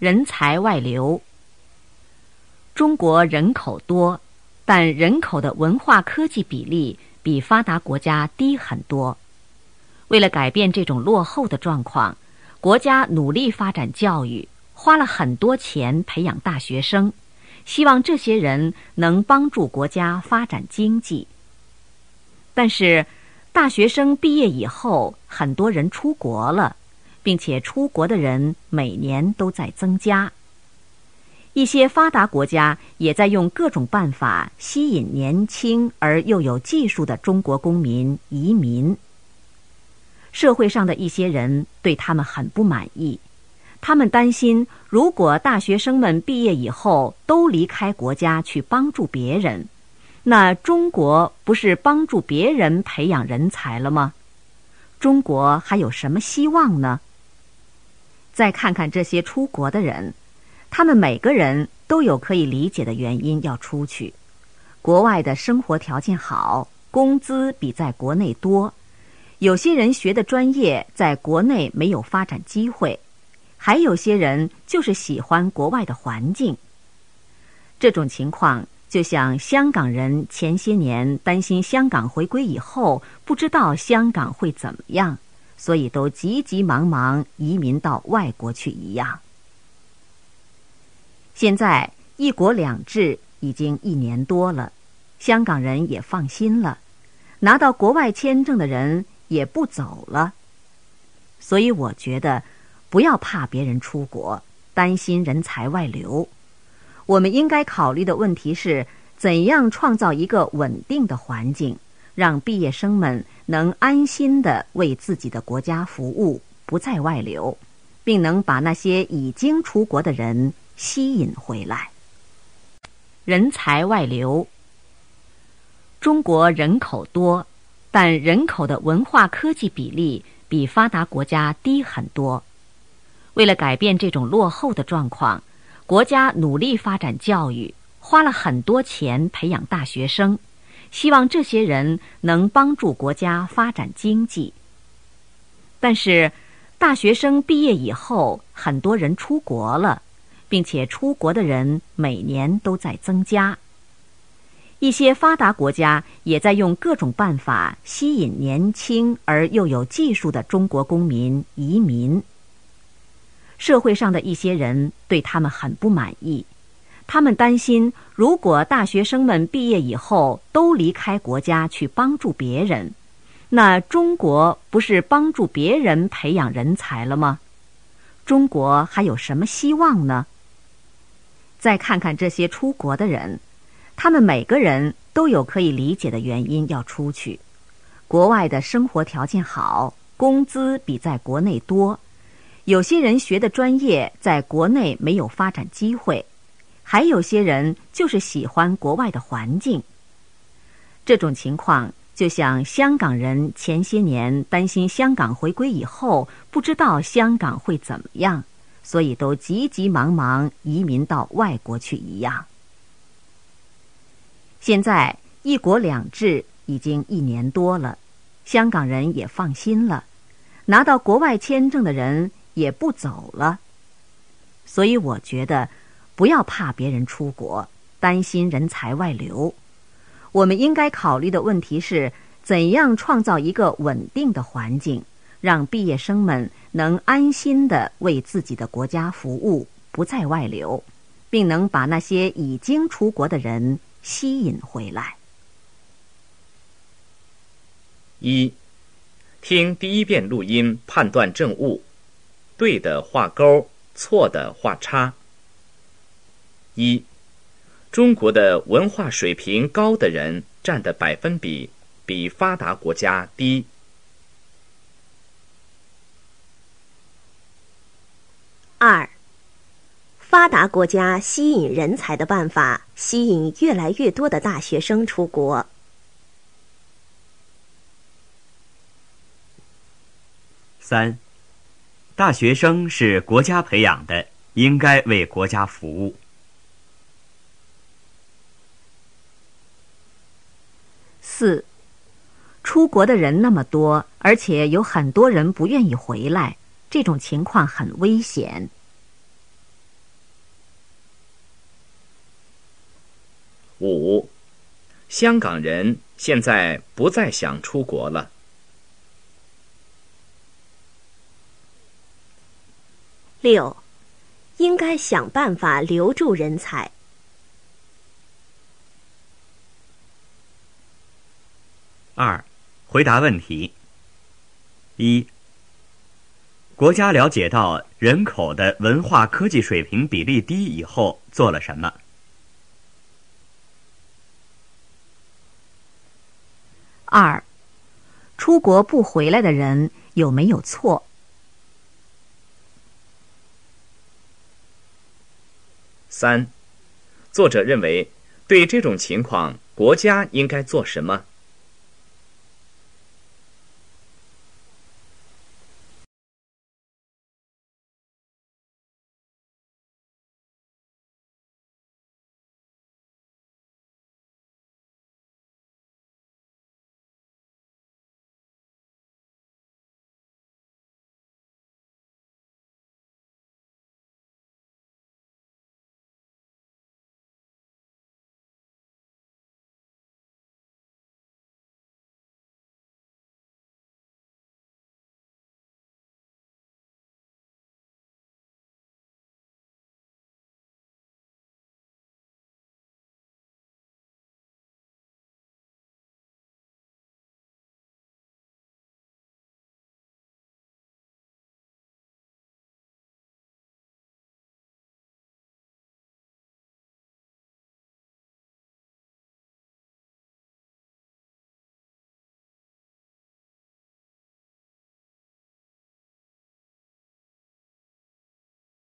人才外流。中国人口多，但人口的文化科技比例比发达国家低很多。为了改变这种落后的状况，国家努力发展教育，花了很多钱培养大学生，希望这些人能帮助国家发展经济。但是，大学生毕业以后，很多人出国了，并且出国的人每年都在增加。一些发达国家也在用各种办法吸引年轻而又有技术的中国公民移民。社会上的一些人对他们很不满意，他们担心，如果大学生们毕业以后都离开国家去帮助别人，那中国不是帮助别人培养人才了吗？中国还有什么希望呢？再看看这些出国的人，他们每个人都有可以理解的原因要出去。国外的生活条件好，工资比在国内多。有些人学的专业在国内没有发展机会，还有些人就是喜欢国外的环境。这种情况就像香港人前些年担心香港回归以后不知道香港会怎么样，所以都急急忙忙移民到外国去一样。现在“一国两制”已经一年多了，香港人也放心了，拿到国外签证的人。也不走了，所以我觉得不要怕别人出国，担心人才外流。我们应该考虑的问题是怎样创造一个稳定的环境，让毕业生们能安心的为自己的国家服务，不再外流，并能把那些已经出国的人吸引回来。人才外流，中国人口多。但人口的文化科技比例比发达国家低很多。为了改变这种落后的状况，国家努力发展教育，花了很多钱培养大学生，希望这些人能帮助国家发展经济。但是，大学生毕业以后，很多人出国了，并且出国的人每年都在增加。一些发达国家也在用各种办法吸引年轻而又有技术的中国公民移民。社会上的一些人对他们很不满意，他们担心，如果大学生们毕业以后都离开国家去帮助别人，那中国不是帮助别人培养人才了吗？中国还有什么希望呢？再看看这些出国的人。他们每个人都有可以理解的原因要出去。国外的生活条件好，工资比在国内多。有些人学的专业在国内没有发展机会，还有些人就是喜欢国外的环境。这种情况就像香港人前些年担心香港回归以后不知道香港会怎么样，所以都急急忙忙移民到外国去一样。现在“一国两制”已经一年多了，香港人也放心了，拿到国外签证的人也不走了。所以我觉得不要怕别人出国，担心人才外流。我们应该考虑的问题是怎样创造一个稳定的环境，让毕业生们能安心的为自己的国家服务，不再外流，并能把那些已经出国的人。吸引回来。一，听第一遍录音，判断正误，对的画勾，错的画叉。一，中国的文化水平高的人占的百分比比发达国家低。二。发达国家吸引人才的办法，吸引越来越多的大学生出国。三，大学生是国家培养的，应该为国家服务。四。出国的人那么多而且有很多人不愿意回来这种情况很危险。五。香港人现在不再想出国了。六。应该想办法留住人才。二，回答问题。一，国家了解到人口的文化科技水平比例低以后做了什么？二，出国不回来的人有没有错？三，作者认为，对这种情况，国家应该做什么？